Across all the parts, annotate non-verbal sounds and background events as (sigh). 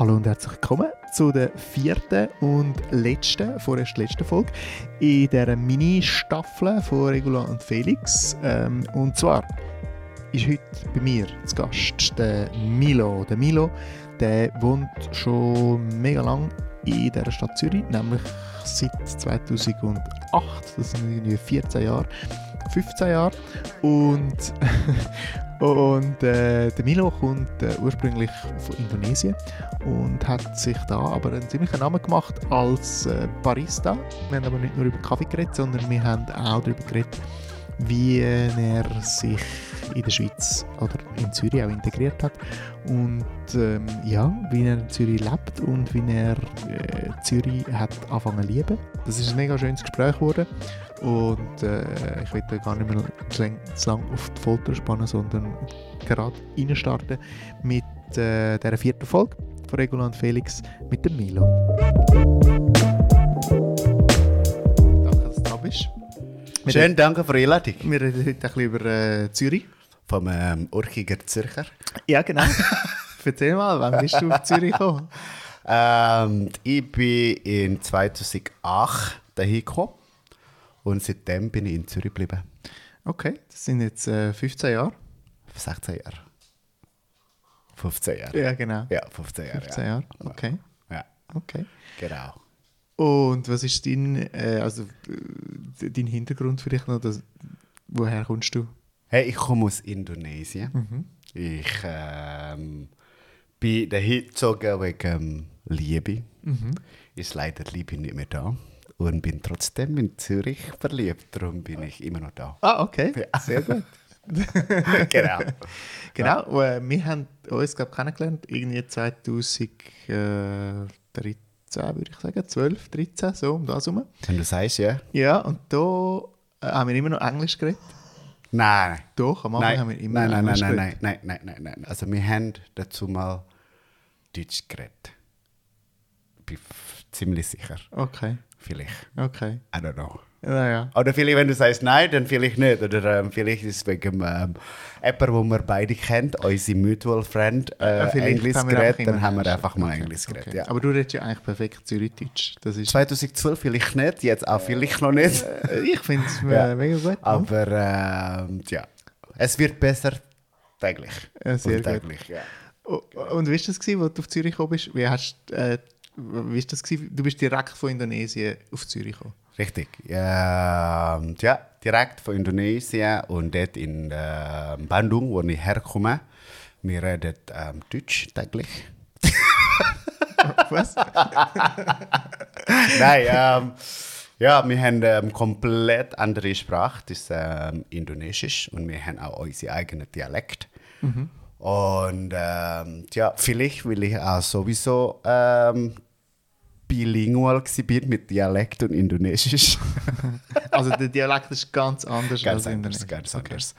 Hallo und herzlich willkommen zu der vierten und letzten, vorerst letzten Folge in dieser Mini-Staffel von Regula und Felix. Ähm, und zwar ist heute bei mir zu Gast der Milo. Der Milo der wohnt schon mega lang in dieser Stadt Zürich, nämlich seit 2008, das sind irgendwie 14 Jahre. 15 Jahre. Und, (laughs) und äh, der Milo kommt äh, ursprünglich von Indonesien und hat sich da aber einen ziemlichen Namen gemacht als äh, Barista. Wir haben aber nicht nur über Kaffee geredet, sondern wir haben auch darüber geredet, wie er sich in der Schweiz oder in Zürich auch integriert hat und ähm, ja, wie er in Zürich lebt und wie er äh, Zürich hat angefangen lieben. Das ist ein mega schönes Gespräch geworden und äh, ich will gar nicht mehr zu lang, auf die Folter spannen, sondern gerade reinstarten mit äh, der vierten Folge von Regula und Felix mit dem Milo. Danke, dass du da bist. Wir Schön, danke für die Einladung. Wir reden heute ein bisschen über äh, Zürich. Vom ähm, Urchiger Zürcher. Ja, genau. (laughs) Erzähl mal, wann bist du auf Zürich gekommen? Ähm, ich bin in 2008 dahin gekommen und seitdem bin ich in Zürich geblieben. Okay, das sind jetzt äh, 15 Jahre. 16 Jahre. 15 Jahre. Ja, genau. Ja, 15 Jahre. 15 ja. Jahre, okay. Ja, okay. genau. Und was ist dein, äh, also, äh, dein Hintergrund vielleicht noch? Das, woher kommst du? Hey, ich komme aus Indonesien. Mhm. Ich ähm, bin dahin gezogen wegen ähm, Liebe. Mhm. Ist leider die Liebe nicht mehr da. Und bin trotzdem in Zürich verliebt. Darum bin ich immer noch da. Ah, okay. Ja. Sehr gut. (laughs) genau. Genau, äh, wir haben uns glaub, kennengelernt, irgendwie 2013, würde ich sagen, 12, 13, so um das herum. Wenn du sagst, ja. Ja, und da äh, haben wir immer noch Englisch geredet. Nein. Doch, am Anfang Nein, haben wir immer nein, nein, Englisch nein, geredet. nein, nein, nein, nein, nein. Also wir haben dazu mal Deutsch geredet. Bin f- ziemlich sicher. Okay, Vielleicht. okay. I don't know. Naja. Oder vielleicht, wenn du sagst nein, dann vielleicht nicht. Oder ähm, vielleicht ist es wegen ähm, jemanden, wo wir beide kennen, unsere Mutual Friend, Ja, äh, Englisch geredet, dann haben wir einfach mal Okay, Englisch geredet. okay. Ja. Aber du redest ja eigentlich perfekt Zürichdeutsch. Das ist, 2012 vielleicht nicht, jetzt auch vielleicht noch nicht. Äh, ich finde es (laughs) Ja. mega gut. Aber ähm, ja, es wird besser täglich. Ja, sehr Und gut. täglich, ja. Oh, Und wie war das, als du auf Zürich gekommen bist? Wie hast, äh, wie ist das gewesen? Du bist direkt von Indonesien auf Zürich gekommen. Richtig. Ähm, ja, direkt von Indonesien und dort in äh, Bandung, wo ich herkomme. Wir reden ähm, Deutsch täglich. Was? (laughs) Nein, ähm, ja, wir haben ähm, komplett andere Sprache, das ist ähm, Indonesisch und wir haben auch unseren eigenen Dialekt. Und ähm, ja, vielleicht will ich auch sowieso ähm, bilingual bin mit Dialekt und Indonesisch. (laughs) also der Dialekt ist ganz anders ganz als anders, ganz anders.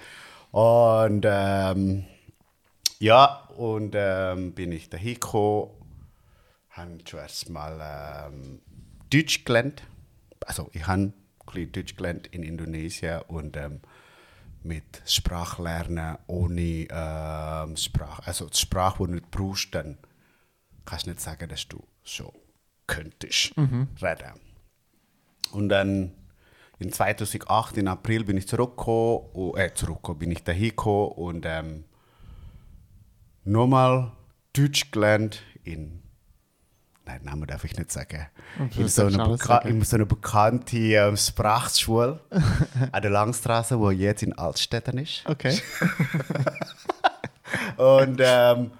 Und ähm, ja, und ähm, bin ich dahin gekommen, habe zuerst mal ähm, Deutsch gelernt. Also ich habe ein bisschen Deutsch gelernt in Indonesien und ähm, mit Sprachlernen ohne ähm, Sprache, also die Sprache, die du nicht brauchst, dann kannst du nicht sagen, dass du schon könntest reden. Und dann in 2008, im April, bin ich zurückgekommen, oh, äh, zurückgekommen, bin ich dahin gekommen und ähm, nochmal Deutsch gelernt in, nein, Namen darf ich nicht sagen, in, so sagen. in so einer bekannten ähm, Sprachschule (laughs) an der Langstraße, wo jetzt in Altstädten ist. Okay. (laughs) Und ähm,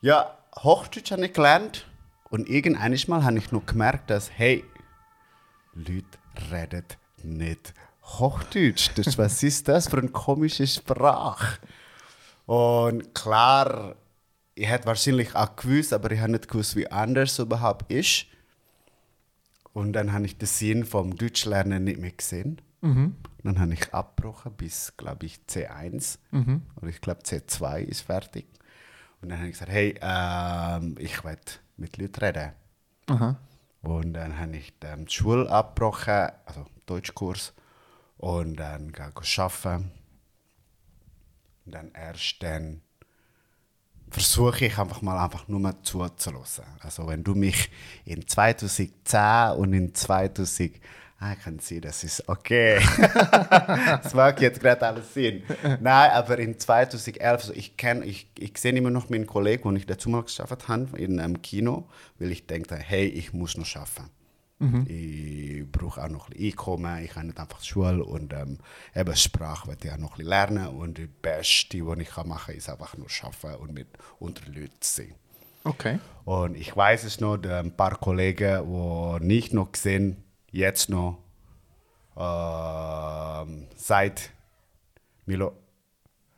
ja, Hochdeutsch habe ich gelernt. Und irgendwann Mal habe ich noch gemerkt, dass, hey, Leute reden nicht Hochdeutsch. Das, was ist das für eine komische Sprache? Und klar, ich hätte wahrscheinlich auch gewusst, aber ich habe nicht gewusst, wie anders es überhaupt ist. Und dann habe ich den Sinn vom Deutschlernen nicht mehr gesehen. Dann habe ich abgebrochen bis, glaube ich, C1. Oder ich glaube, C2 ist fertig. Und dann habe ich gesagt, hey, ähm, ich will mit Leuten reden. Aha. Und dann habe ich die Schule abgebrochen, also Deutschkurs. Und dann gegangen arbeiten. Und dann erst dann versuche ich einfach mal einfach nur mal zuzulassen. Also wenn du mich in 2010 und in 2000 Ah, ich kann sehen, das ist okay. (laughs) das macht jetzt gerade alles Sinn. Nein, aber in 2011, also ich kenne, ich, ich sehe immer noch meinen Kollegen, den ich dazu mal geschafft habe, in einem Kino, weil ich denke, hey, ich muss noch schaffen. Mhm. Ich brauche auch noch Einkommen, ich kann nicht einfach Schule und ähm, eben Sprache werde ich auch noch ein bisschen lernen und das Beste, was ich kann machen kann, ist einfach nur arbeiten und mit unter Leuten sein. Okay. Und ich weiß es noch, ein paar Kollegen, die nicht noch gesehen jetzt noch ähm, seit Milo,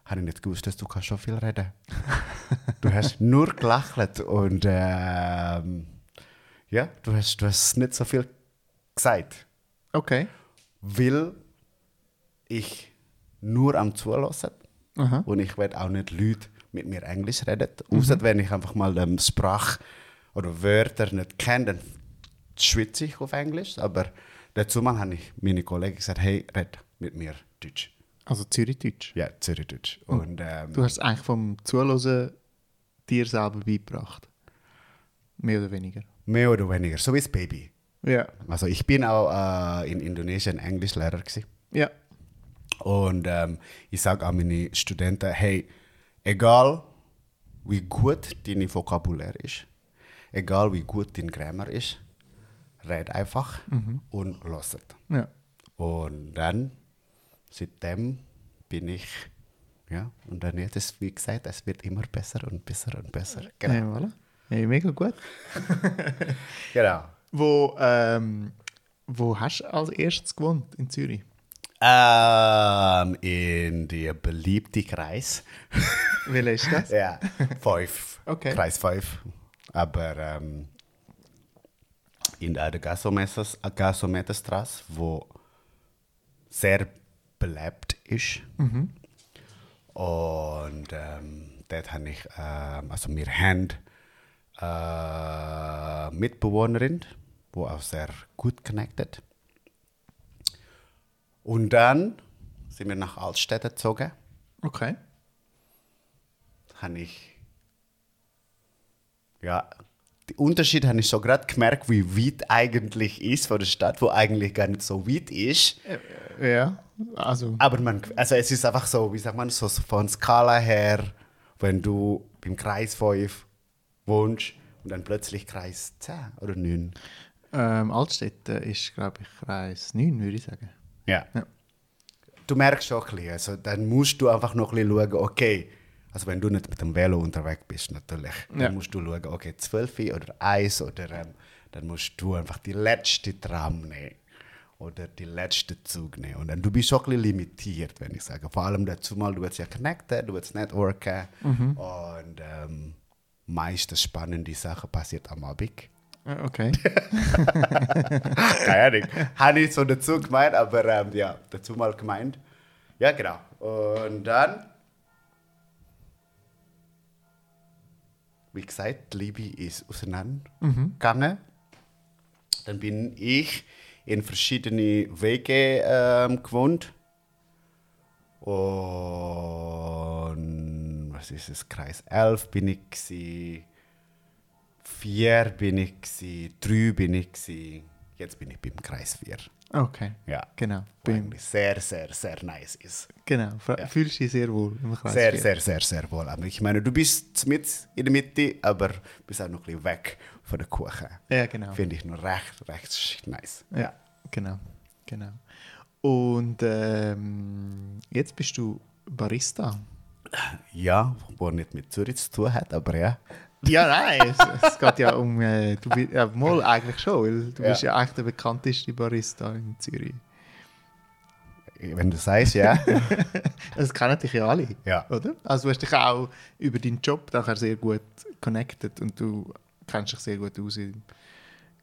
habe ich nicht gewusst, dass du kannst schon viel reden. (laughs) du hast nur gelacht und ähm, ja, du hast, du hast nicht so viel gesagt. Okay. Weil ich nur am Zulassen Aha. und ich werde auch nicht Leute mit mir Englisch reden. Mhm. Außer wenn ich einfach mal ähm, Sprache oder Wörter nicht kenne, dann schwitze ich auf Englisch. Aber dazu mal habe ich meine Kollegen gesagt, hey, red mit mir Deutsch. Also Zürichdeutsch? Ja, Zürichdeutsch. Oh. Und, ähm, du hast es eigentlich vom Zuhören dir selber beigebracht? Mehr oder weniger? Mehr oder weniger, so wie das Baby. Ja. Also ich bin auch äh, in Indonesien Englischlehrer gewesen. Ja. Und ähm, ich sage an meine Studenten, hey, egal wie gut dein Vokabular ist, egal wie gut dein Grammar ist, red einfach mhm. und los Ja. Und dann, seitdem bin ich, ja, und dann jetzt ist, wie gesagt, es wird immer besser und besser und besser. Genau. Ja, voilà. ja, mega gut. (laughs) genau. Wo, ähm, wo hast du als erstes gewohnt in Zürich? Ähm, in der beliebten Kreis. Welcher ist das? (laughs) ja, fünf. Okay. Kreis 5. Aber ähm, in der Gasometerstraße, wo sehr belebt ist. Mhm. Und ähm, dort habe ich, ähm, also wir haben äh, Mitbewohnerin, die auch sehr gut connected. Und dann sind wir nach Altstädte gezogen. Okay. Habe ich ja den Unterschied habe ich so gerade gemerkt, wie weit eigentlich ist von der Stadt, wo eigentlich gar nicht so weit ist. Ja, also. Aber man, also es ist einfach so, wie sagt man, so von Skala her, wenn du im Kreis 5 wohnst und dann plötzlich Kreis 10 oder 9. Ähm, Altstädte ist, glaube ich, Kreis 9, würde ich sagen. Ja. ja. Du merkst schon ein bisschen, also dann musst du einfach noch ein bisschen schauen, okay, also wenn du nicht mit dem Velo unterwegs bist, natürlich, dann Ja. musst du schauen, okay, 12 oder 1 oder ähm, dann musst du einfach die letzte Tram nehmen oder die letzte Zug nehmen. Und dann du bist schon ein bisschen limitiert, wenn ich sage. Vor allem dazu mal, du willst ja connecten, du willst networken und ähm, meistens spannende Sachen passiert am Abend. Äh, Okay. (laughs) Keine Ahnung. Habe ich so dazu gemeint, aber ähm, ja, dazu mal gemeint. Ja, genau. Und dann, wie gesagt, die Liebe ist auseinandergegangen. Dann bin ich in verschiedene Wege ähm, gewohnt. Und was ist es? Kreis 11 bin ich. Gewesen. 4 bin ich, gewesen, 3 bin ich, gewesen. jetzt bin ich beim Kreis 4. Okay. Ja. Genau. Eigentlich sehr, sehr, sehr nice ist. genau. Ja. Fühlst du dich sehr wohl im Kreis Sehr, sehr, sehr, sehr wohl. Aber ich meine, du bist mit in der Mitte, aber bist auch noch ein bisschen weg von der Kuchen. Ja, genau. Finde ich noch recht, recht nice. Ja, genau. genau. Und ähm, jetzt bist du Barista. Ja, wo nicht mit Zürich zu tun hat, aber ja. (laughs) Ja, nein, es, es geht ja um. Äh, du bist, ja, mal eigentlich schon, weil du Ja. bist ja eigentlich der bekannteste Barista in Zürich. Wenn du sagst, ja. (laughs) Das kennen dich ja alle, ja. oder? Also du hast dich auch über deinen Job nachher sehr gut connected und du kennst dich sehr gut aus im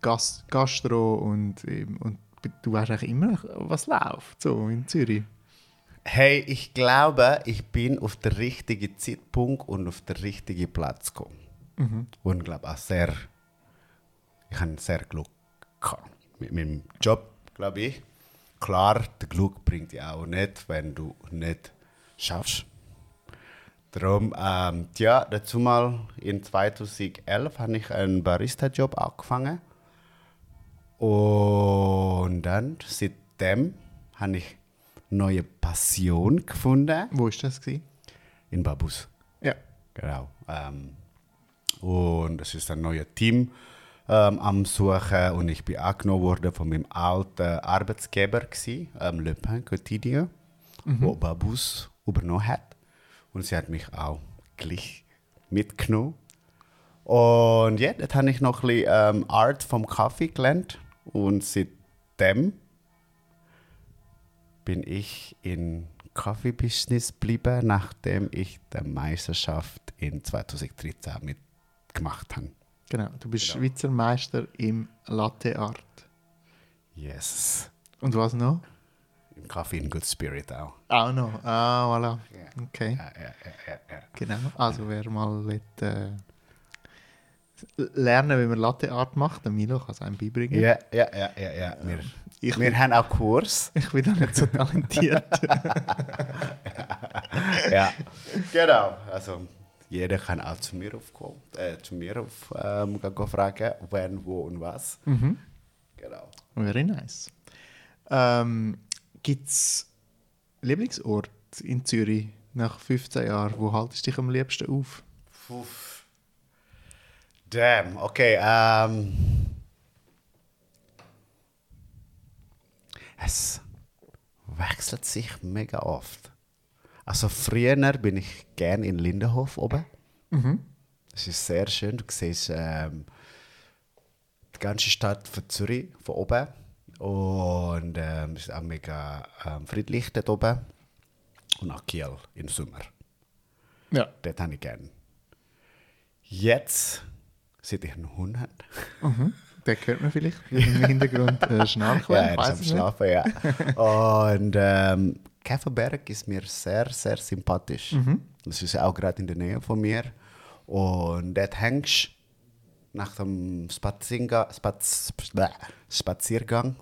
Gas Gastro und, ähm, und du weißt eigentlich immer, was läuft so in Zürich. Hey, ich glaube, ich bin auf den richtigen Zeitpunkt und auf den richtigen Platz gekommen. Und glaube auch sehr, ich habe sehr Glück gehabt mit meinem Job, glaube ich. Klar, der Glück bringt dich auch nicht, wenn du nicht schaffst. Darum, ähm, ja, dazu mal in 2011 habe ich einen Barista-Job angefangen. Und dann, seitdem, habe ich eine neue Passion gefunden Wo war das? Gewesen? in Babus. Ja. Genau. Ähm, und es ist ein neues Team ähm, am Suchen und ich bin angenommen worden von meinem alten Arbeitsgeber, gewesen, ähm, Le Pain Quotidien, wo Babus übernommen hat. Und sie hat mich auch gleich mitgenommen. Und ja, dort habe ich noch ein bisschen ähm, Art vom Kaffee gelernt. Und seitdem bin ich in Kaffee-Business geblieben, nachdem ich die Meisterschaft in 2013 mitgemacht habe. Genau. Du bist Schweizer Meister im Latte Art. Yes. Und was noch? Im Kaffee in Good Spirit auch. Auch noch. Ah, voilà. Ja. Okay. Ja, ja, ja. Genau. Also wer mal will, äh, lernen, wie man Latte Art macht, der Milo kann es einem beibringen. Ja, ja, ja, ja, ja. Wir, Ich, wir haben auch Kurs. ich bin da nicht so (laughs) talentiert. ja. Genau. Also jeder kann auch zu mir aufkommen, äh, zu mir auf, ähm, fragen, wann, wo und was. mhm. Genau. Very nice. Ähm, Gibt es Lieblingsort in Zürich nach 15 Jahren? Wo haltest du dich am liebsten auf? Puff. Damn, okay. Ähm, es wechselt sich mega oft. Also früher bin ich gern in Lindenhof oben. Das ist sehr schön. Du siehst ähm, die ganze Stadt von Zürich von oben. Und ähm, es ist auch mega ähm, friedlich dort oben. Und auch Kiel im Sommer. Ja. Das habe ich gern. Jetzt, seit ich einen Hund habe, Mhm. Den hört man vielleicht (laughs) im Hintergrund äh, schnarchen. ja, er ist am. Schlafen, ja. (laughs) Und ähm, Käferberg ist mir sehr, sehr sympathisch. Das ist auch gerade in der Nähe von mir. Und dort hängst nach dem Spaziergang, Spaz, Spaz, Spaziergang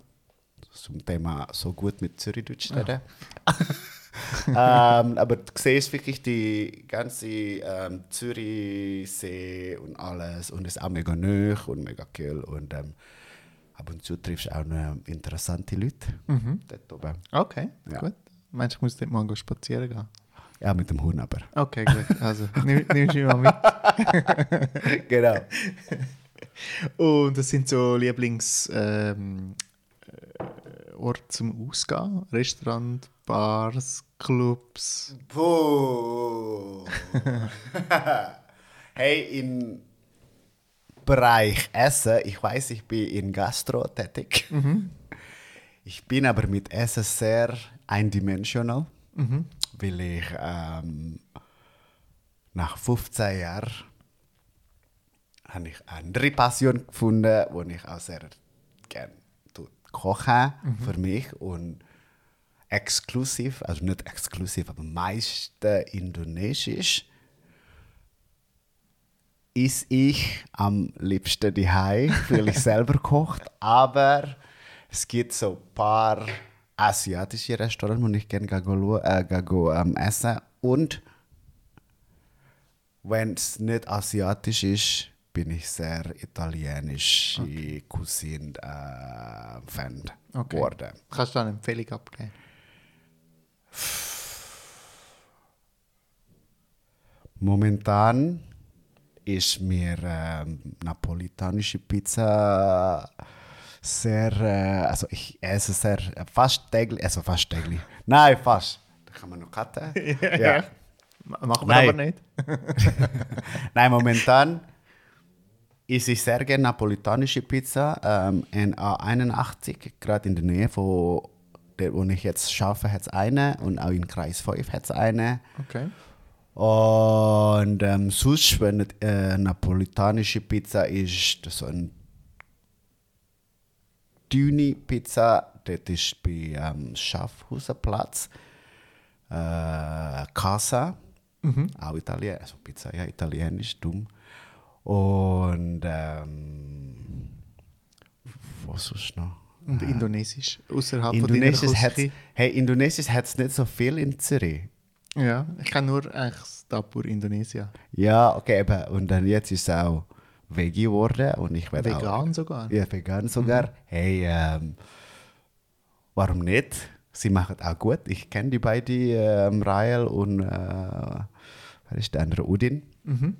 zum Thema so gut mit Zürichdeutsch reden. (laughs) ähm, aber du siehst wirklich die ganze ähm, Zürichsee und alles und es ist auch mega nöch und mega cool und ähm, ab und zu triffst du auch noch interessante Leute dort oben. Okay, Ja. gut. Meinst du, ich muss dort mal spazieren gehen? Ja, mit dem Hund aber. Okay, gut. Also, (laughs) nimm, nimmst du mal mit. (laughs) genau. Und das sind so Lieblings ähm, äh, zum Ausgehen? Restaurant, Bars, Clubs? Puh. (laughs) hey, im Bereich Essen, ich weiß, ich bin in Gastro tätig. Ich bin aber mit Essen sehr eindimensional, weil ich ähm, nach 15 Jahren habe ich eine andere Passion gefunden, wo ich auch sehr gerne koche für mich und exklusiv, also nicht exklusiv, aber meiste indonesisch ist ich am liebsten daheim, weil ich (laughs) selber kocht, aber es gibt so ein paar asiatische Restaurants, wo ich gerne schauen- äh, gehe, go, ähm, essen und wenn es nicht asiatisch ist, bin ich sehr italienische Cuisine äh, Fan Okay. geworden. Kannst du eine Empfehlung abgeben? Momentan ist mir ähm, napolitanische Pizza sehr, äh, also ich esse sehr, äh, fast täglich, also fast täglich. Nein, fast. Da kann man noch cutten. (laughs) ja. M- Machen wir aber nicht. (laughs) Nein, momentan esse ich sehr gerne napolitanische Pizza ähm, in A81, gerade in der Nähe von der, wo ich jetzt schaffe, hat es eine und auch in Kreis 5 hat es eine. Okay. Und ähm, sonst, wenn äh, napolitanische Pizza ist, so ein Düni Pizza, das ist bei ähm, Schaffhausenplatz. Äh, Casa, auch Italien, also Pizza, ja, italienisch, dumm. Und ähm, was sonst noch? Und Indonesisch, außerhalb Indonesisch von hat deiner hey, Indonesisch hat es nicht so viel in Zürich. Ja, ich kenne nur eigentlich das Dapur Indonesia. Ja, okay, eben. Und dann jetzt ist es auch Veggie geworden und ich werde auch... Vegan sogar. Ja, vegan sogar. Hey, ähm, warum nicht? Sie machen auch gut. Ich kenne die beiden, ähm, Rael und äh, wer ist der andere? Udin. Mhm.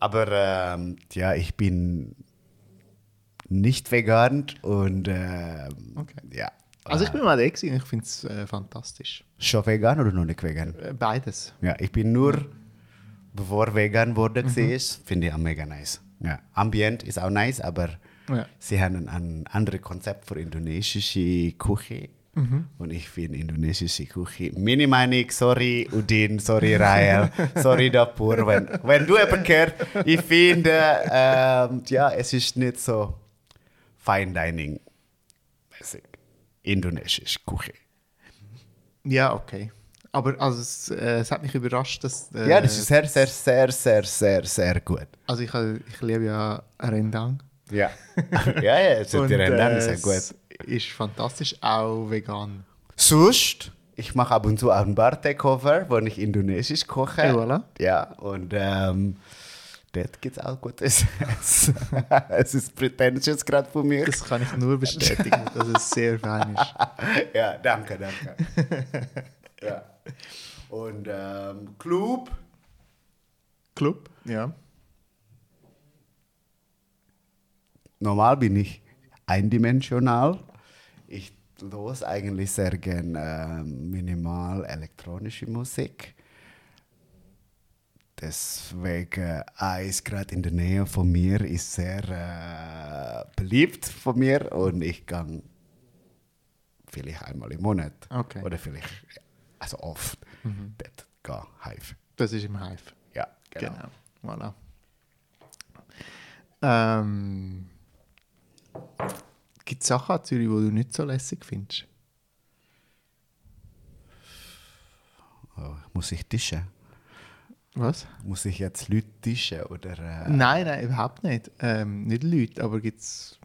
Aber ähm, ja, ich bin nicht vegan und ähm, Okay. ja. Also ich bin mal da und ich finde es äh, fantastisch. Schon vegan oder noch nicht vegan? Äh, beides. Ja, ich bin nur, bevor vegan wurde, Mhm. finde ich auch mega nice. Ja, Ambient ist auch nice, aber Ja. sie haben ein anderes Konzept für indonesische Küche. Mhm. Und ich finde indonesische Küche, meine Meinung, sorry Udin, sorry Rael, sorry Dapur, wenn, wenn du jemand gehört, ich finde, ähm, ja, es ist nicht so Fine Dining mäßig. Indonesische Küche. Ja, okay. Aber also, es, äh, es hat mich überrascht, dass... Äh, Ja, das ist sehr, sehr, sehr, sehr, sehr, sehr gut. Also ich, äh, ich liebe ja Rendang. Ja. (laughs) ja, ja, es ist die Rendang äh, sehr gut. ist fantastisch, auch vegan. Sonst, ich mache ab und zu auch ein Bar-Takeover, wo ich indonesisch koche. Ja, voilà. Ja, und ähm, dort gibt es auch gutes Essen. (laughs) es ist pretentious gerade von mir. Das kann ich nur bestätigen, dass es sehr fein ist. (laughs) ja, danke, danke. Ja. Und ähm, Club, Club? Ja. normal bin ich eindimensional. Ich los eigentlich sehr gern ähm, minimal elektronische Musik. Deswegen Eis gerade in der Nähe von mir ist sehr äh, beliebt von mir und ich gehe vielleicht einmal im Monat Okay. oder vielleicht also oft dort gehen Hive. Das ist im Hive. Ja, genau. Genau. Voilà. Ähm, Gibt es Sachen an Zürich, die du nicht so lässig findest? Oh, muss ich tischen? Was? Muss ich jetzt Leute tischen oder? Äh, Nein, nein, überhaupt nicht. Ähm, nicht Leute, aber gibt es.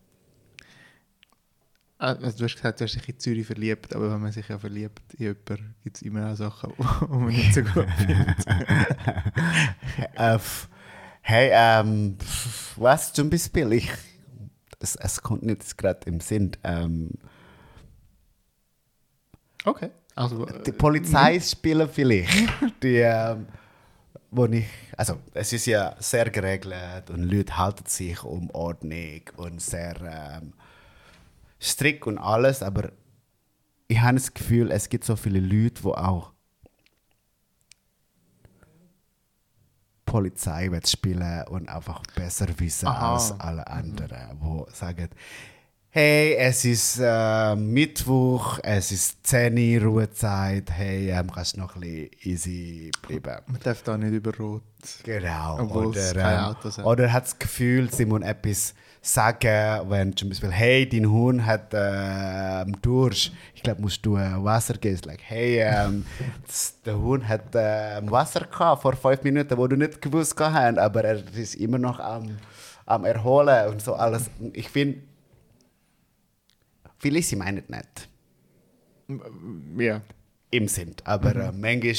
Also du hast gesagt, du hast dich in Zürich verliebt, aber wenn man sich ja verliebt in jemanden, gibt es immer auch Sachen, die man nicht so gut findet. (laughs) Äh, hey, ähm, was zum Beispiel? Ich, es, es kommt nicht gerade im Sinn. Ähm, Okay. Also, äh, die Polizei spielen vielleicht. (laughs) Die, ähm, wo ich, also es ist ja sehr geregelt und Leute halten sich um Ordnung und sehr ähm, strikt und alles, aber ich habe das Gefühl, es gibt so viele Leute, die auch Polizei wird spielen und einfach besser wissen Aha. als alle anderen, wo sagen, hey, es ist äh, Mittwoch, es ist 10 Uhr Ruhezeit, hey, ähm, kannst du noch ein bisschen easy bleiben. man darf da nicht über Rot. Genau. Obwohl es kein Auto sind. oder hat das Gefühl, sie muss etwas sagen, wenn zum Beispiel, hey, dein Hund hat äh, Durst, ich glaube, musst du äh, Wasser geben. Like, hey, ähm, (laughs) der Hund hat äh, Wasser gehabt vor fünf Minuten, wo du nicht gewusst hast, aber er ist immer noch am, am Erholen und so alles. Ich finde, viele sie meinen es nicht Ja. im Sinn, aber äh, manchmal,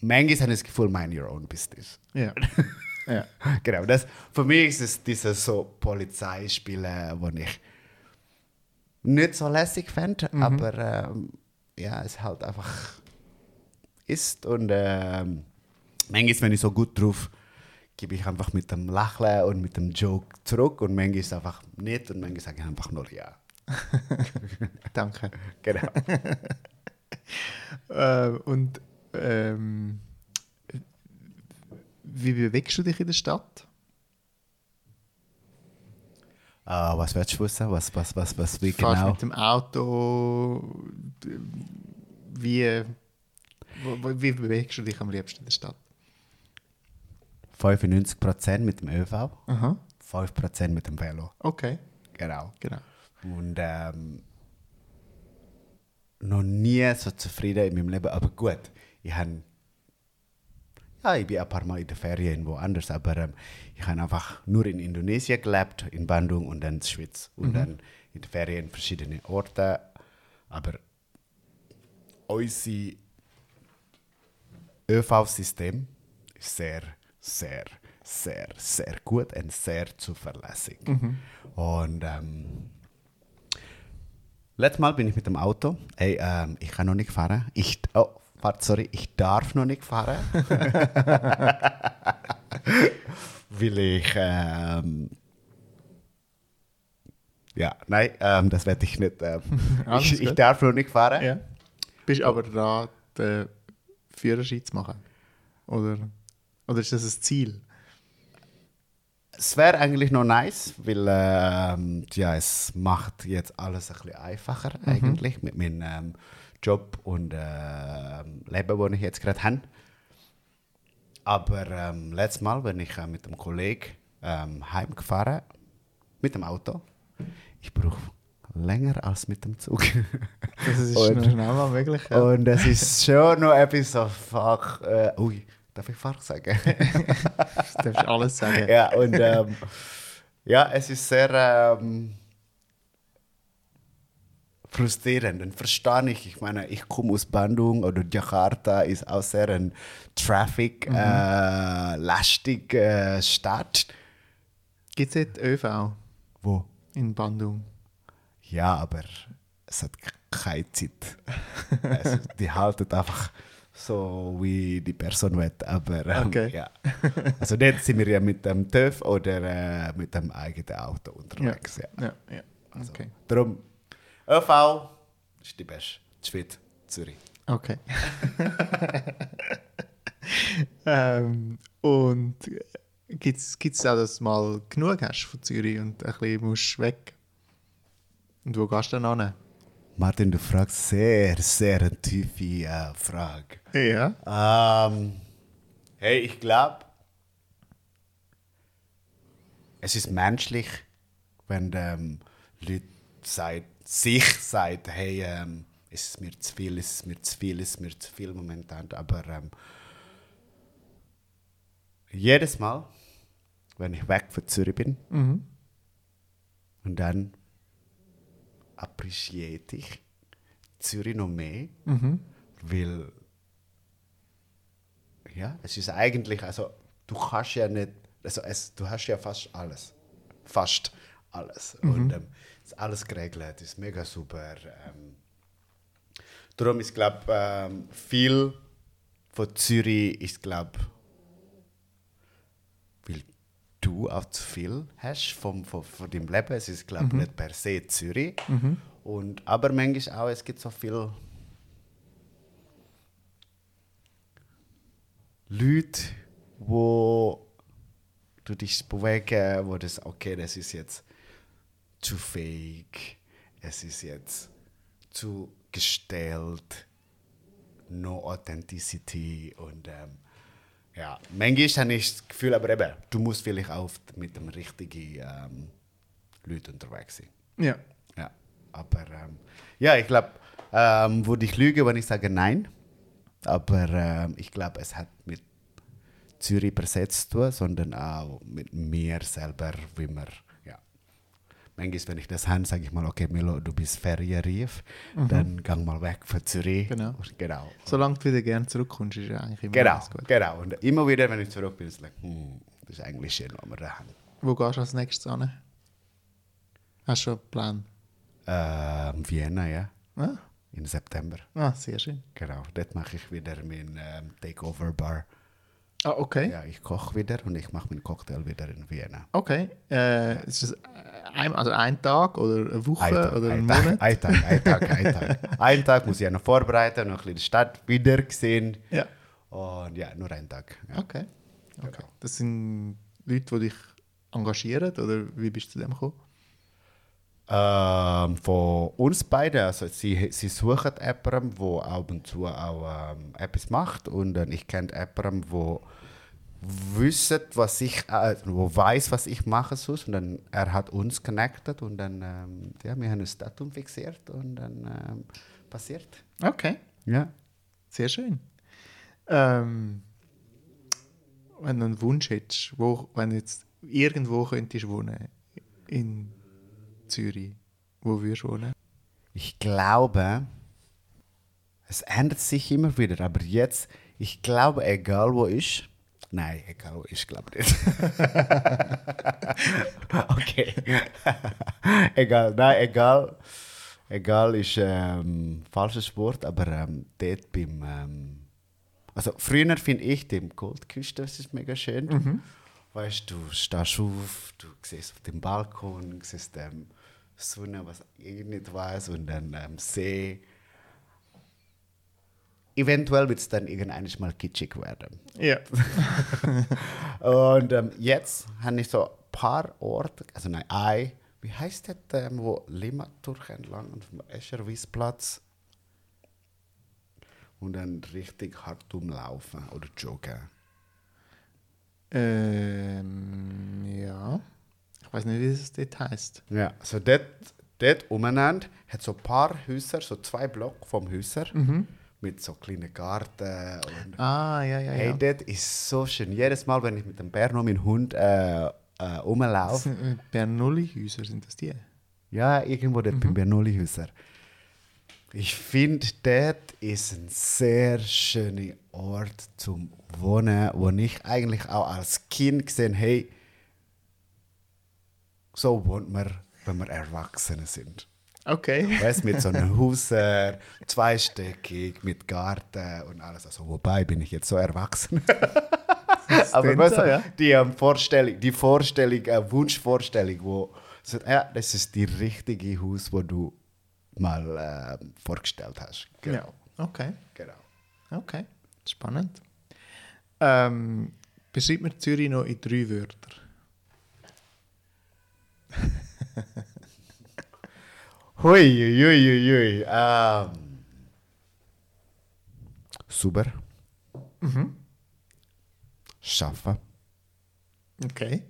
manchmal habe ich das Gefühl, mind your own business. Ja. (laughs) ja. (laughs) Genau, das, für mich ist es dieses so Polizeispiele, wo ich nicht so lässig fände, aber ähm, ja, es halt einfach ist und ähm, manchmal, wenn ich so gut drauf gebe ich einfach mit dem Lächeln und mit dem Joke zurück und manchmal ist einfach nicht und manchmal sage ich einfach nur ja. (laughs) Danke. Genau. (laughs) Äh, und ähm, wie bewegst du dich in der Stadt? Ah, was willst du wissen? Was, was, was, was, wie Fahrst genau? mit dem Auto? Wie, wo- wie bewegst du dich am liebsten in der Stadt? 95% mit dem ÖV, Aha. 5% mit dem Velo. Okay, Genau. genau. Und ähm, noch nie so zufrieden in meinem Leben. Aber gut, ich habe. Ja, ich bin ein paar Mal in der Ferien woanders, aber ähm, ich habe einfach nur in Indonesien gelebt, in Bandung und dann in der Schweiz. Und dann in der Ferien verschiedene Orte. Aber unser ÖV-System ist sehr, sehr, sehr, sehr gut und sehr zuverlässig. Und ähm, letztes Mal bin ich mit dem Auto. Ey, ähm, ich kann noch nicht fahren. Ich, oh, warte, sorry, ich darf noch nicht fahren. (laughs) Weil ich ähm, ja, nein, ähm, das werde ich nicht. Ähm, (laughs) ich, ich darf noch nicht fahren. Ja. Bist aber dran, den Führerschein zu machen? Oder, oder ist das ein Ziel? Es wäre eigentlich noch nice, weil ähm, ja, es macht jetzt alles ein bisschen einfacher eigentlich mit meinem ähm, Job und ähm, Leben, das ich jetzt gerade habe. Aber ähm, letztes Mal, wenn ich äh, mit einem Kollegen ähm, heimgefahren mit dem Auto, ich brauche länger als mit dem Zug. Das ist (laughs) Und- noch mal möglich. Ja. Und es ist schon noch etwas so, fuck, äh, ui, darf ich fuck sagen? Das (laughs) darfst du alles sagen. ja, und ähm, ja, es ist sehr ähm, frustrierend und verstehe ich. Ich meine, ich komme aus Bandung oder Jakarta ist auch sehr ein traffic-lastige äh, Stadt. Gibt es jetzt ÖV Wo? in Bandung? Ja, aber es hat keine Zeit. also, die halten einfach so, wie die Person will. Aber ähm, Okay. ja. Also dort sind wir ja mit dem TÜV oder äh, mit dem eigenen Auto unterwegs. Ja. Ja, ja. Also, Okay. Darum, ÖV ist die beste. Schwed, Zürich. Okay. ähm, und gibt es auch, dass du mal genug hast von Zürich und ein bisschen musst weg? Und wo gehst du dann hin? Martin, du fragst sehr, sehr eine tiefe äh, Frage. Ja. Ähm, hey, ich glaube, es ist menschlich, wenn ähm, Leute sagt, sich sagt, hey, ähm, ist es mir zu viel, ist es mir zu viel, ist es mir zu viel momentan. Aber ähm, jedes Mal, wenn ich weg von Zürich bin Mhm. und dann appreciate ich Zürich noch mehr, Mhm. weil ja, es ist eigentlich, also du kannst ja nicht, also es, du hast ja fast alles, fast alles und ähm, ist alles geregelt, ist mega super. Ähm, darum ist glaube ähm, viel von Zürich ist glaube weil du auch zu viel hast vom, von, von deinem Leben. Es ist, glaube ich, nicht per se Zürich. Und, aber manchmal auch, es gibt so viele Leute, wo du dich bewegen, wo das, okay, das ist jetzt zu fake, es ist jetzt zu gestellt, no Authenticity und ähm, ja, manchmal habe ich das Gefühl, aber eben, du musst vielleicht auch mit dem richtigen ähm, Leuten unterwegs sein. Ja. Ja, aber ähm, ja, ich glaube, ähm, würde ich lügen, wenn ich sage nein. Aber ähm, ich glaube, es hat mit Zürich se zu tun, sondern auch mit mir selber, wie man. Manchmal, wenn ich das habe, sage ich mal, okay, Milo, du bist Ferienreif, dann gang mal weg von Zürich. Genau. Genau. Solange du wieder gerne zurückkommst, ist ja eigentlich immer Genau, alles gut. genau. Und immer wieder, wenn ich zurück bin, es like, hm, das ist eigentlich schön, was wir da haben. Wo gehst du als nächstes an? Hast du schon einen Plan? Ähm, Vienna, ja, Ah, im September. ah sehr schön. Genau, dort mache ich wieder mein ähm, Takeover-Bar. Ah, okay. Ja, ich koche wieder und ich mache meinen Cocktail wieder in Vienna. Okay. Äh, ist das ein, also ein Tag oder eine Woche Ein Tag, oder ein ein Tag, Monat? ein Tag, ein Tag, ein Tag. (laughs) Einen Tag muss ich ja noch vorbereiten, noch ein bisschen die Stadt wieder sehen. Ja. Und ja, nur einen Tag. Ja. Okay. okay. Das sind Leute, die dich engagieren oder wie bist du zu dem gekommen? Ähm, von uns beiden, also sie, sie suchen jemanden, der ab und zu auch ähm, etwas macht und äh, ich kenne jemanden, der wissen, was ich, äh, wo weiß, was ich mache sonst und dann er hat uns connected und dann ähm, ja, wir haben ein Datum fixiert und dann ähm, passiert. Okay. Ja. Sehr schön. Ähm, wenn du einen Wunsch hättest, wo, wenn du jetzt irgendwo könntest wohnen in Zürich, wo würdest du wohnen? Ich glaube, es ändert sich immer wieder, aber jetzt, ich glaube, egal wo ich, nein, egal wo ich, glaube nicht. (laughs) (laughs) okay. egal, nein, egal. Egal ist ähm, falsches Wort, aber ähm, dort beim, ähm, also früher finde ich den Goldküste, das ist mega schön. Weißt du, du stehst auf, du siehst auf dem Balkon, siehst ähm, Sonne, was ich nicht weiß, und dann ähm, See. Eventuell wird es dann irgendwann mal kitschig werden. Ja. (laughs) Und ähm, jetzt habe ich so ein paar Orte, also nein, ein, wie heißt das, ähm, wo Limmatur entlang und vom Escherwiesplatz und dann richtig hart umlaufen oder joggen. Ähm, ja. Ich weiß nicht, wie es dort heisst. Ja, so dort, dort umeinander hat so ein paar Häuser, so zwei Blöcke vom Häuser mit so kleinen Garten und Ah, ja, ja, hey, ja. dort ist so schön. Jedes Mal, wenn ich mit dem Berno, meinem Hund, äh, äh, Das rumlaufe, sind, äh, Bernoulli-Häuser sind das die? Ja, irgendwo dort beim Bernoulli-Häuser. Ich finde, dort ist ein sehr schöner Ort zum Wohnen, wo ich eigentlich auch als Kind gesehen hey, so wohnt man, wenn wir Erwachsene sind. Okay. (laughs) Weißt mit so einem Häuser, zweistöckig, mit Garten und alles. Also, wobei bin ich jetzt so erwachsen. (laughs) Aber weißt so, ja. die ähm, Vorstellung, die Vorstellung, äh, Wunschvorstellung, wo so, ja, das ist die richtige Haus, wo du mal äh, vorgestellt hast. Ja. Okay. genau. Okay. Spannend. Ähm, beschreib mir Zürich noch in drei Wörtern. Hui, hui, hui, hui. Ähm, super. Schaffen. Okay.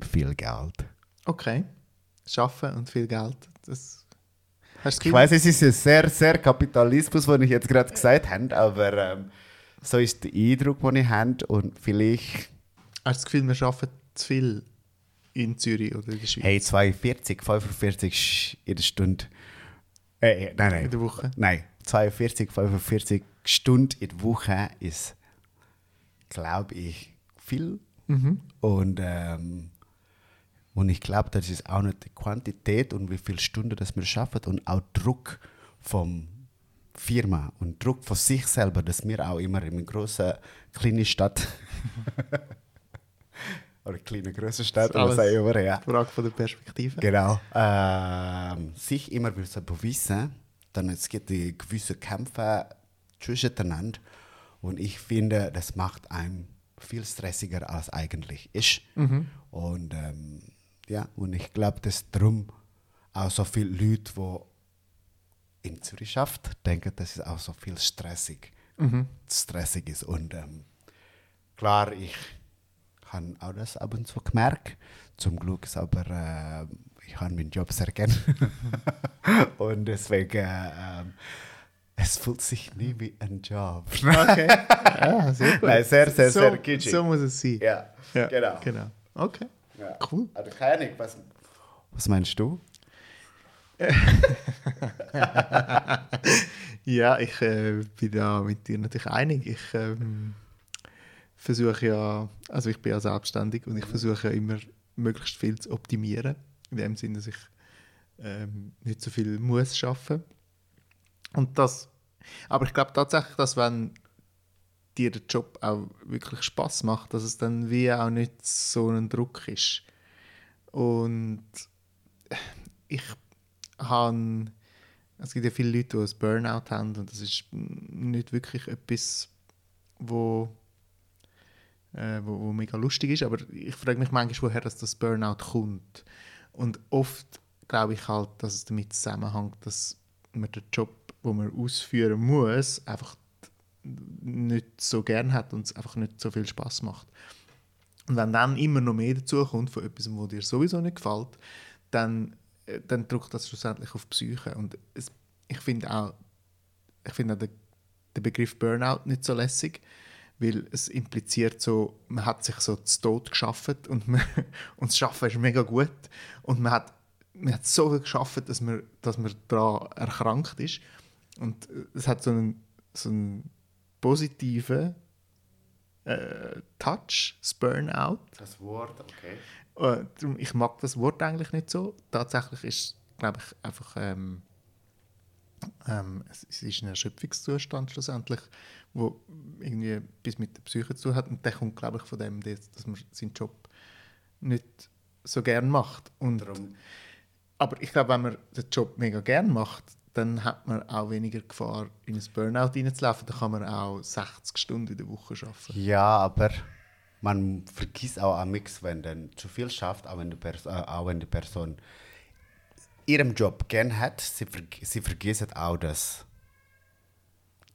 Viel Geld. Okay. Schaffen und viel Geld. Das hast du Ich weiß, es ist ein sehr, sehr Kapitalismus, den ich jetzt gerade gesagt habe, aber ähm, so ist der Eindruck, den ich habe und vielleicht, Hast du das Gefühl, wir arbeiten zu viel in Zürich oder in der Schweiz? hey, 42, 45 in der Stunde. Äh, äh, nein, nein. In der Woche? Nein, 42, 45 Stunden in der Woche ist, glaube ich, viel. Mhm. Und, ähm, und ich glaube, das ist auch nicht die Quantität und wie viele Stunden das wir schaffen und auch Druck vom Firma und Druck von sich selber, dass wir auch immer in einer großen, kleinen Stadt (laughs) oder kleine, große Stadt, Das ist was auch immer, ja. Frage von der Perspektive. Genau. Ähm, sich immer wieder beweisen, dann es gibt die gewisse Kämpfe zwischeneinander und ich finde, das macht einem viel stressiger als eigentlich ist. Und ähm, ja, und ich glaube, dass darum auch so viele Leute, die in Zürich schafft, denken, dass es auch so viel stressig, stressig ist. Und ähm, klar, ich habe auch das ab und zu gemerkt. Zum Glück ist aber, äh, ich habe meinen Job sehr gern. (laughs) und deswegen, äh, es fühlt sich nie wie ein Job. (laughs) Okay. Ja, sehr. Nein, sehr, sehr, so, sehr kitschig. So muss es sein. Ja, Ja, genau. genau. Okay. Ja. Cool. Also keine Ahnung, was, was meinst du? (laughs) Ja, ich äh, bin da mit dir natürlich einig. Ich ähm, versuche ja, also ich bin ja selbstständig und ich versuche ja immer möglichst viel zu optimieren. In dem Sinne, dass ich ähm, nicht so viel muss schaffen. Und das, aber ich glaube tatsächlich, dass wenn dir der Job auch wirklich Spaß macht, dass es dann wie auch nicht so ein Druck ist. Und ich habe es gibt ja viele Leute, die ein Burnout haben und das ist nicht wirklich etwas, wo, äh, wo, wo mega lustig ist, aber ich frage mich manchmal, woher das, das Burnout kommt. Und oft glaube ich halt, dass es damit zusammenhängt, dass man den Job, den man ausführen muss, einfach nicht so gern hat und es einfach nicht so viel Spaß macht. Und wenn dann immer noch mehr dazu kommt von etwas, was dir sowieso nicht gefällt, dann, äh, dann drückt das schlussendlich auf die Psyche. Und es, ich finde auch, ich finde auch den, den Begriff Burnout nicht so lässig, weil es impliziert so, man hat sich so zu Tod geschafft und, man, (laughs) und das Schaffen ist mega gut und man hat, man hat so viel geschafft, dass man, dass man daran erkrankt ist. Und äh, es hat so einen, so einen positiven äh, Touch, das Burnout. Das Wort, okay. Äh, ich mag das Wort eigentlich nicht so. Tatsächlich ist es, glaube ich, einfach ähm, ähm, es, es ist ein Erschöpfungszustand schlussendlich, wo irgendwie bis mit der Psyche zu hat. Und der kommt, glaube ich, von dem, dass man seinen Job nicht so gern macht. Und, Darum, aber ich glaube, wenn man den Job mega gern macht, dann hat man auch weniger Gefahr, in ein Burnout reinzulaufen. Dann kann man auch 60 Stunden in der Woche arbeiten. ja, aber man vergisst auch am Mix, wenn dann zu viel schafft, auch wenn die, Pers äh, auch wenn die Person ihren Job gern hat, sie, verg sie vergisst auch das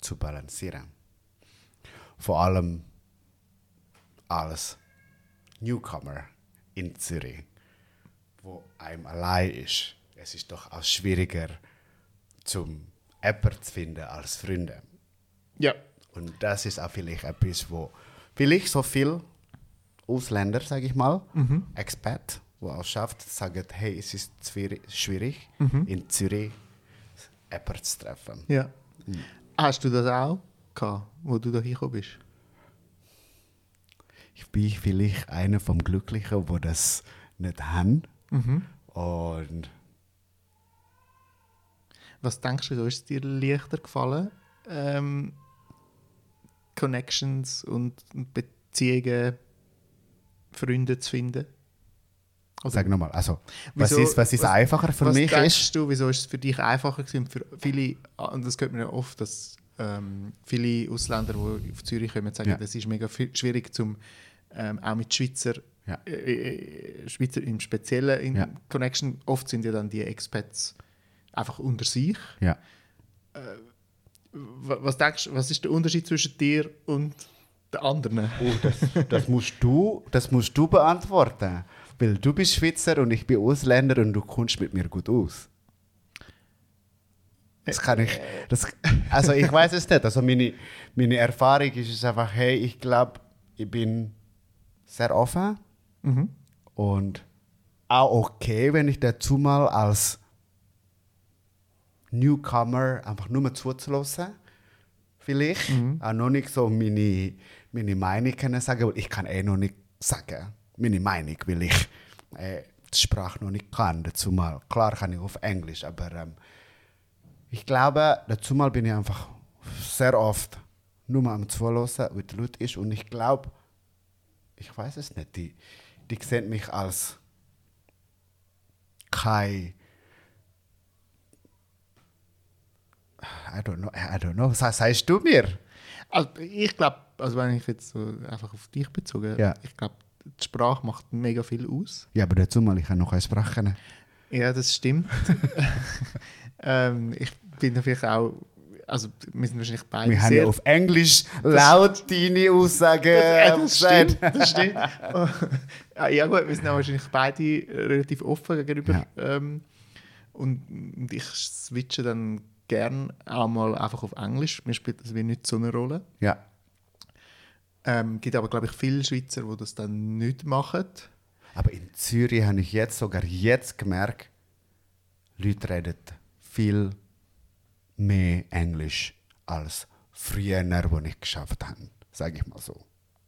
zu balancieren. Vor allem als Newcomer in Zürich, wo einem allein ist. Es ist doch auch schwieriger, zum Apper zu finden als Freunde. Ja. Und das ist auch vielleicht etwas, wo vielleicht so viele Ausländer, sage ich mal, Expat, die auch schafft, sagen, hey, es ist schwierig, in Zürich Apper zu treffen. ja. Hast du das auch gehabt, wo du da hingekommen bist? Ich bin vielleicht einer vom Glücklichen, wo das nicht haben. Und Was denkst du, ist es dir leichter gefallen, ähm, Connections und Beziehungen, Freunde zu finden? Also, sag nochmal, also, was Wieso- ist, was ist was- einfacher für was mich denkst ist? du, wieso ist es für dich einfacher gewesen? Für viele, und das hört man ja oft, dass ähm, viele Ausländer, die auf Zürich kommen, sagen, Ja. es ist mega viel, schwierig, zum, ähm, auch mit Schweizer, Ja. äh, äh, Schweizer im Speziellen in Ja. Connection, oft sind ja dann die Expats einfach unter sich. Ja. Wa- Was denkst du, was ist der Unterschied zwischen dir und den anderen? Oh, das, das, musst du, das musst du beantworten. Weil du bist Schweizer und ich bin Ausländer und du kommst mit mir gut aus. Das kann ich. Das, also ich weiß es nicht. Also meine, meine Erfahrung ist es einfach, hey, ich glaube, ich bin sehr offen und auch okay, wenn ich dazu mal als Newcomer einfach nur mal zuzulassen. Vielleicht. Auch noch nicht so meine, meine Meinung können sagen, weil ich kann eh noch nicht sagen. Meine Meinung, weil ich äh, die Sprache noch nicht kann. Dazu mal. Klar kann ich auf Englisch, aber ähm, ich glaube, dazu mal bin ich einfach sehr oft nur mal am Zuhören, wie die Leute ist. Und ich glaube, ich weiß es nicht, die, die sehen mich als kein I don't know, I don't know. Was sagst du mir? Also ich glaube, also wenn ich jetzt so einfach auf dich bezogen, Ja. ich glaube, die Sprache macht mega viel aus. Ja, aber dazu mal, ich kann noch kennen. Ja, das stimmt. (laughs) ähm, ich bin natürlich auch, also wir sind wahrscheinlich beide Wir haben ja auf Englisch laut deine Aussagen Ja, das gesagt. stimmt, das (laughs) stimmt. Ah, ja gut, wir sind auch wahrscheinlich beide relativ offen gegenüber. Ähm, und, und ich switche dann gern auch mal einfach auf Englisch. Mir spielt das wie nicht so eine Rolle. Ja, Ähm, gibt aber, glaube ich, viele Schweizer, die das dann nicht machen. aber in Zürich habe ich jetzt sogar jetzt gemerkt, Leute reden viel mehr Englisch als früher, wo ich geschafft habe. Sage ich mal so.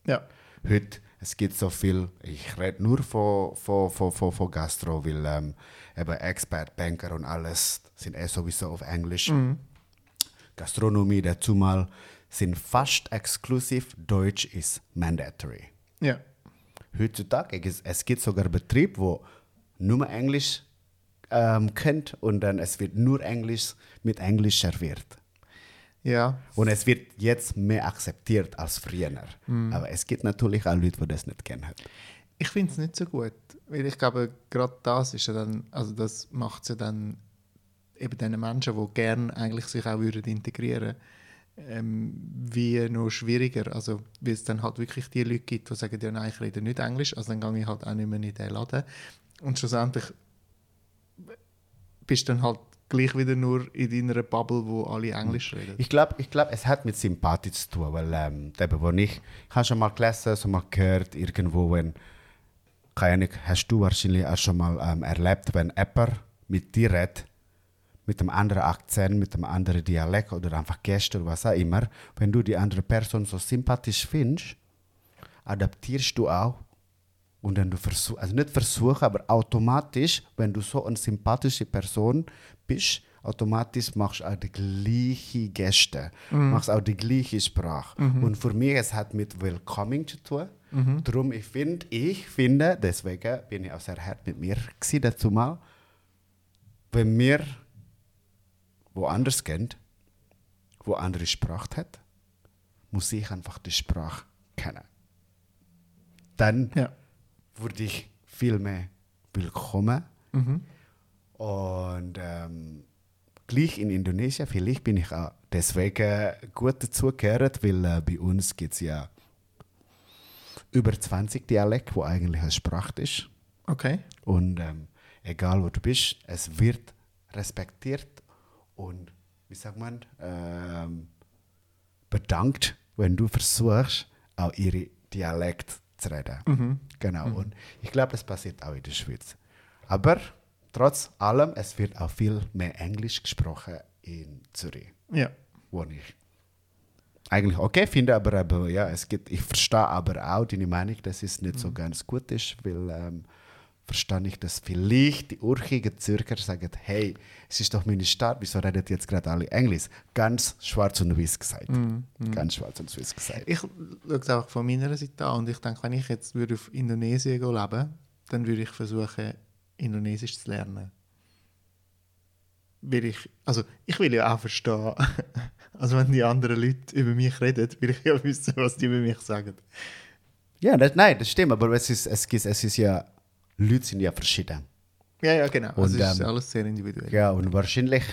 Ja. Heute, es gibt so viel, ich rede nur von, von, von, von, von Gastro, weil ähm, eben Expert, Banker und alles sind eh sowieso auf Englisch. Gastronomie dazu mal sind fast exklusiv, Deutsch ist mandatory. Ja. Heutzutage, es, es gibt sogar Betriebe, wo nur Englisch ähm, kennt und dann es wird nur Englisch mit Englisch serviert. Ja. Und es wird jetzt mehr akzeptiert als früher. Aber es gibt natürlich auch Leute, die das nicht kennen. Ich finde es nicht so gut, weil ich glaube, gerade das ist ja dann, also das macht es ja dann eben diesen Menschen, die gerne eigentlich sich auch würden integrieren ähm, wie noch schwieriger. Also, weil es dann halt wirklich die Leute gibt, die sagen, ja nein, ich rede nicht Englisch, also dann gehe ich halt auch nicht mehr in den Laden. Und schlussendlich bist du dann halt gleich wieder nur in deiner Bubble, wo alle Englisch reden. Ich glaube, ich glaub, es hat mit Sympathie zu tun, weil ähm, eben, wo ich, ich habe schon mal gelesen, so mal gehört, irgendwo, wenn, keine Ahnung, hast du wahrscheinlich auch schon mal ähm, erlebt, wenn jemand mit dir redet, mit einem anderen Akzent, mit einem anderen Dialekt oder einfach Geste oder was auch immer, wenn du die andere Person so sympathisch findest, adaptierst du auch. Und dann du versuchst, also nicht versuchen, aber automatisch, wenn du so eine sympathische Person bist, automatisch machst du auch die gleiche Geste, machst auch die gleiche Sprache. Und für mich es hat mit Welcoming zu tun. Darum ich finde, ich finde, deswegen bin ich auch sehr hart mit mir gewesen dazu mal, wenn mir woanders gehen, wo andere Sprache hat, muss ich einfach die Sprache kennen. Dann Ja. wurde ich viel mehr willkommen. Und ähm, gleich in Indonesien, vielleicht bin ich auch deswegen gut dazugehört, weil äh, bei uns gibt es ja über 20 Dialekte, wo eigentlich eine Sprache ist. Okay. Und ähm, egal wo du bist, es wird respektiert und, wie sagt man, ähm, bedankt, wenn du versuchst, auch ihre Dialekt zu reden. Genau. Und ich glaube, das passiert auch in der Schweiz. Aber trotz allem, es wird auch viel mehr Englisch gesprochen in Zürich, Ja. wo ich eigentlich okay finde, aber, aber ja, es gibt, ich verstehe aber auch deine Meinung, dass es nicht so ganz gut ist, weil ähm, verstehe ich, dass vielleicht die urchigen Zürcher sagen, hey, es ist doch meine Stadt, wieso redet jetzt gerade alle Englisch? Ganz schwarz und weiß gesagt. Ganz schwarz und weiß gesagt. Ich schaue es einfach von meiner Seite an und ich denke, wenn ich jetzt würde auf Indonesien leben dann würde ich versuchen, Indonesisch zu lernen. Will ich, also ich will ja auch verstehen, (laughs) also wenn die anderen Leute über mich reden, will ich ja wissen, was die über mich sagen. Ja, das, nein, das stimmt, aber es ist, es, ist, es ist ja, Leute sind ja verschieden. Ja, ja, genau. Also Und, es ist ähm, alles sehr individuell. Ja, und wahrscheinlich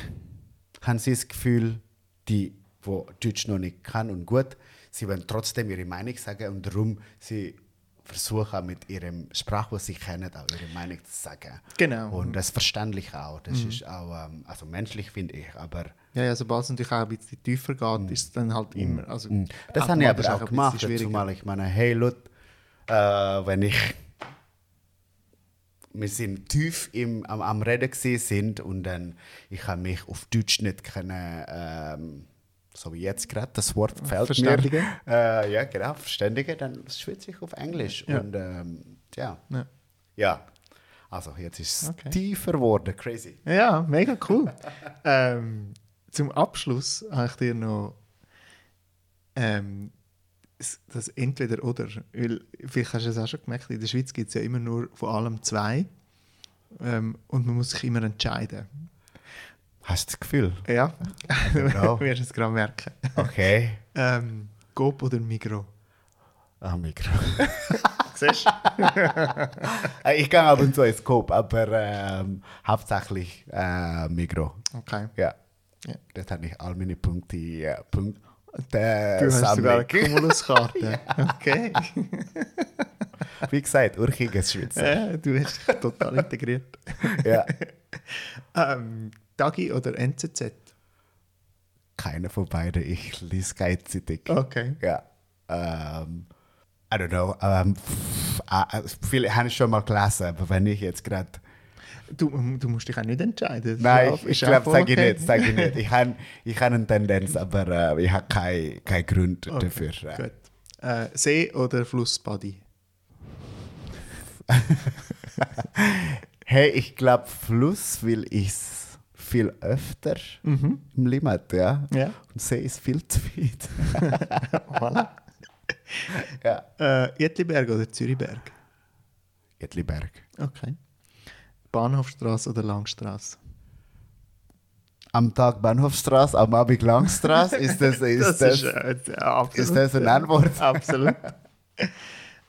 haben sie das Gefühl, die, wo Deutsch noch nicht kann und gut, sie wollen trotzdem ihre Meinung sagen und darum sie versuchen auch mit ihrem Sprach, was sie kennen, auch ihre Meinung zu sagen. Genau. Und das ist verständlich auch. Das ist auch, ähm, also menschlich finde ich, aber Ja, ja, sobald es natürlich auch ein bisschen tiefer geht, ist es dann halt immer. Also Mm. Das habe ich aber auch bisschen gemacht. Zumal ich meine, hey Leute, äh, wenn ich wir sind tief im, am, am Reden sind und dann ich habe mich auf Deutsch nicht können, ähm, so wie jetzt gerade das Wort fällt Verständigen? mir. Äh, ja, genau, verständigen, dann schwitze ich auf Englisch. Ja. Und ähm, ja. Ja. ja, also jetzt ist es Okay. tiefer geworden, crazy. Ja, mega cool. (laughs) ähm, zum Abschluss habe ich dir noch ähm, das Entweder-Oder. Weil, vielleicht hast du es auch schon gemerkt, in der Schweiz gibt es ja immer nur von allem zwei. Ähm, und man muss sich immer entscheiden. Hast du das Gefühl? Ja, Genau. (laughs) du wirst es gerade merken. Okay. Ähm, Coop oder Migro? Ah, Mikro. (laughs) Siehst du? (laughs) Äh, Ich gehe ab und zu ins Coop, aber ähm, hauptsächlich äh, Migro. Okay. Ja. Ja. Dort habe ich all meine Punkte. Äh, Punkte Du hast sogar eine. Cumuluskarte. (laughs) Okay. (laughs) Wie gesagt, urchiges Schweizer. Äh, du hast dich total integriert. ja. (laughs) Ähm, Dagi oder NZZ? Keiner von beiden. Ich lese gleichzeitig. Okay. Ja. Ähm, I don't know. Ähm, pff, äh, viele habe ich schon mal gelesen, aber wenn ich jetzt gerade. Du, du musst dich auch nicht entscheiden. Nein, ich, ich glaube, sage ich nicht. Sage ich nicht. Ich habe ich hab eine Tendenz, aber äh, ich habe keinen kein Grund Okay, dafür. Äh. Gut. Äh, See- oder Flussbody? (laughs) Hey, ich glaube, Fluss will ich viel öfter im Limit, ja. Ja. Und See ist viel zu weit. (laughs) voilà. ja. Äh, Jetliberg oder Zürichberg? Jedliberg. Okay. Bahnhofstraße oder Langstraße? Am Tag Bahnhofstraße, am Abend Langstraße. Ist das, (laughs) ist das, äh, absolut. ist das eine Antwort? (laughs) Absolut.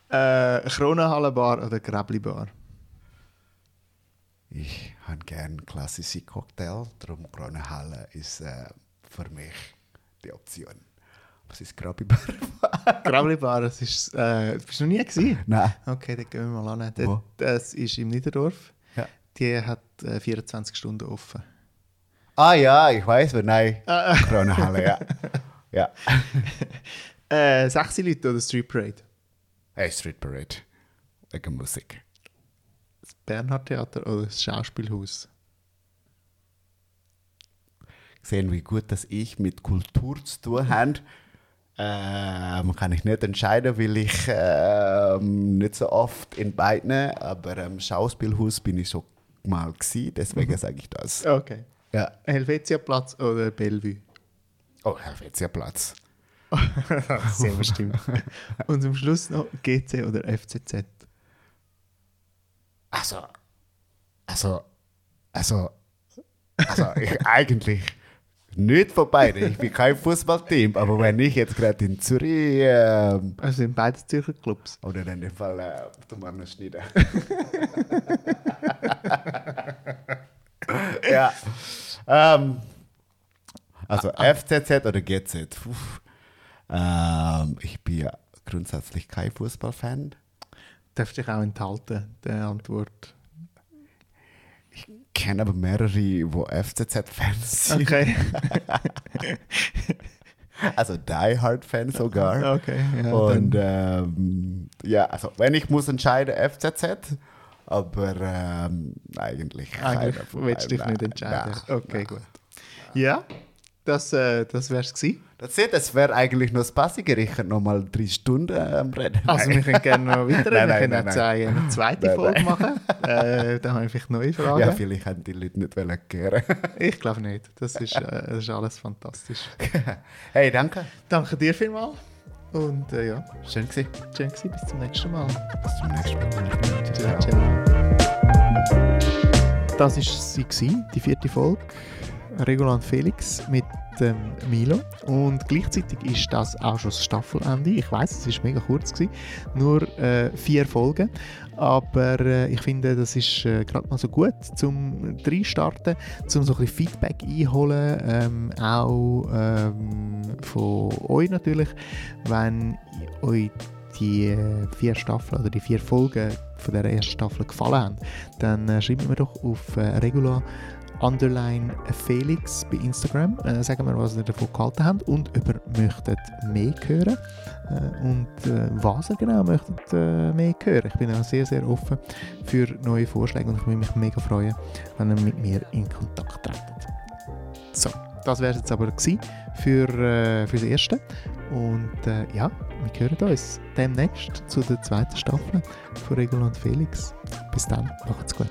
äh, Kronenhallenbar oder Gräblibar? Ich habe gerne klassische Cocktail, darum Kronenhalle ist äh, für mich die Option. Was ist Grabibar? (laughs) Gräblibar, das ist. Äh, bist du noch nie gesehen? Nein. Okay, dann gehen wir mal an. Das, das ist im Niederdorf. Die hat äh, 24 Stunden offen. Ah ja, ich weiß, aber nein. Ah, Kronenhalle, ja. (laughs) ja. (laughs) Äh, 6 Leute oder Street Parade? Hey, Street Parade. Wegen Musik. Das Bernhard Theater oder das Schauspielhaus? sehen, wie gut dass ich mit Kultur zu tun habe. Ähm, kann ich nicht entscheiden, weil ich ähm, nicht so oft in beiden, aber im Schauspielhaus bin ich schon mal gewesen, deswegen sage ich das. Okay. Ja. Helvetia-Platz oder Bellevue? Oh, Helvetia-Platz. (laughs) Sehr bestimmt. Und zum Schluss noch GC oder FCZ? Also, also, also, also ich (laughs) eigentlich nicht von beiden. Ich bin kein Fußballteam, aber wenn ich jetzt gerade in Zürich ähm, Also sind beides Zürcher Clubs. oder in dem Fall äh, wir noch schneiden. (laughs) (laughs) ja. Ähm, also FCZ oder GZ. Ähm, ich bin ja grundsätzlich kein Fußballfan. Darfst dich auch enthalten, der Antwort. kenne aber mehrere, die FCZ-Fans sind. Okay. (laughs) Also Die Hard-Fans sogar. okay. Ja, Und ähm, ja, also wenn ich muss entscheiden, FCZ, aber ähm, eigentlich eigentlich keiner von willst du dich nicht entscheiden. Nein, okay, nein. gut. Ja, das, äh, das wär's gewesen. Das, das wäre eigentlich noch das Passige. Ich könnte noch mal drei Stunden am Reden. Also wir können gerne noch (laughs) weiter, Nein, wir können zwei, eine zweite Nein, Folge machen. Äh, da habe ich vielleicht neue (laughs) Fragen. ja, vielleicht haben die Leute nicht hören. (laughs) ich glaube nicht. Das ist, äh, das ist alles fantastisch. hey, danke. Danke dir vielmals. Und äh, ja, Schön gewesen. schön gewesen. Bis zum nächsten Mal. Bis zum nächsten Mal. Ciao, ciao. Das war sie, die vierte Folge. Regulan Felix mit dem Milo. Und gleichzeitig ist das auch schon das Staffelende. Ich weiß, es war mega kurz, gewesen, nur äh, vier Folgen. Aber äh, ich finde, das ist äh, gerade mal so gut zum Reinstarten, zum so ein bisschen Feedback einholen. Ähm, auch ähm, von euch natürlich, wenn euch die äh, vier Staffeln oder die vier Folgen von der ersten Staffel gefallen haben, dann äh, schreibt mir doch auf äh, Regula Underline Felix bei Instagram. Äh, sagen wir, was ihr davon gehalten habt und ihr möchtet mehr hören äh, und äh, was ihr genau möchtet äh, mehr hören. Ich bin auch sehr, sehr offen für neue Vorschläge und ich würde mich mega freuen, wenn ihr mit mir in Kontakt tretet. So, das wäre es jetzt aber gewesen für, äh, für das Erste. Und äh, ja, wir hören uns demnächst zu der zweiten Staffel von Regulant Felix. Bis dann, macht's gut.